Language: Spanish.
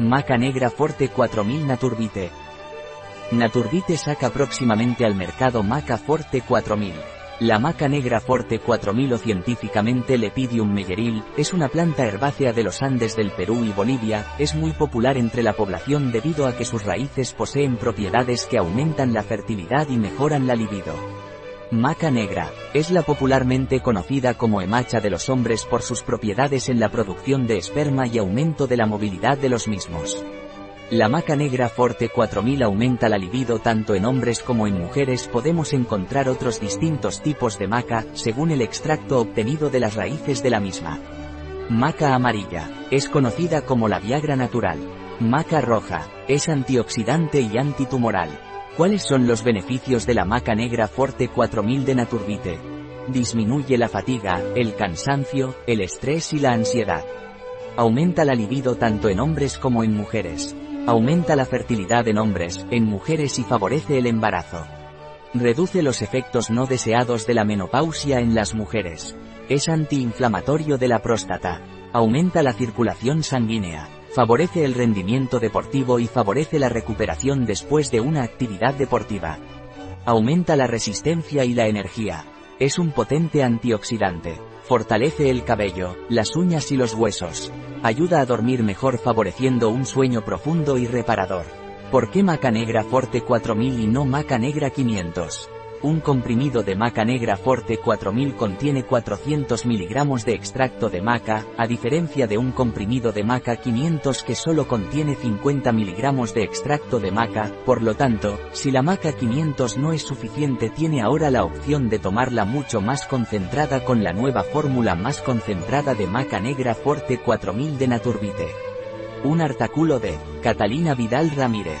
Maca Negra Forte 4000 Naturbite. Naturbite saca próximamente al mercado Maca Forte 4000. La maca negra Forte 4000 o científicamente Lepidium meyeril, es una planta herbácea de los Andes del Perú y Bolivia, es muy popular entre la población debido a que sus raíces poseen propiedades que aumentan la fertilidad y mejoran la libido. Maca negra, es la popularmente conocida como emacha de los hombres por sus propiedades en la producción de esperma y aumento de la movilidad de los mismos. La maca negra Forte 4000 aumenta la libido tanto en hombres como en mujeres. Podemos encontrar otros distintos tipos de maca, según el extracto obtenido de las raíces de la misma. Maca amarilla, es conocida como la Viagra natural. Maca roja, es antioxidante y antitumoral. ¿Cuáles son los beneficios de la maca negra Forte 4000 de Naturbite? Disminuye la fatiga, el cansancio, el estrés y la ansiedad. Aumenta la libido tanto en hombres como en mujeres. Aumenta la fertilidad en hombres, en mujeres y favorece el embarazo. Reduce los efectos no deseados de la menopausia en las mujeres. Es antiinflamatorio de la próstata. Aumenta la circulación sanguínea. Favorece el rendimiento deportivo y favorece la recuperación después de una actividad deportiva. Aumenta la resistencia y la energía. Es un potente antioxidante. Fortalece el cabello, las uñas y los huesos. Ayuda a dormir mejor favoreciendo un sueño profundo y reparador. ¿Por qué maca negra Forte 4000 y no maca negra 500? Un comprimido de maca negra Forte 4000 contiene 400 mg de extracto de maca, a diferencia de un comprimido de maca 500 que solo contiene 50 mg de extracto de maca, por lo tanto, si la maca 500 no es suficiente tiene ahora la opción de tomarla mucho más concentrada con la nueva fórmula más concentrada de maca negra Forte 4000 de Naturbite. Un artículo de Catalina Vidal Ramírez,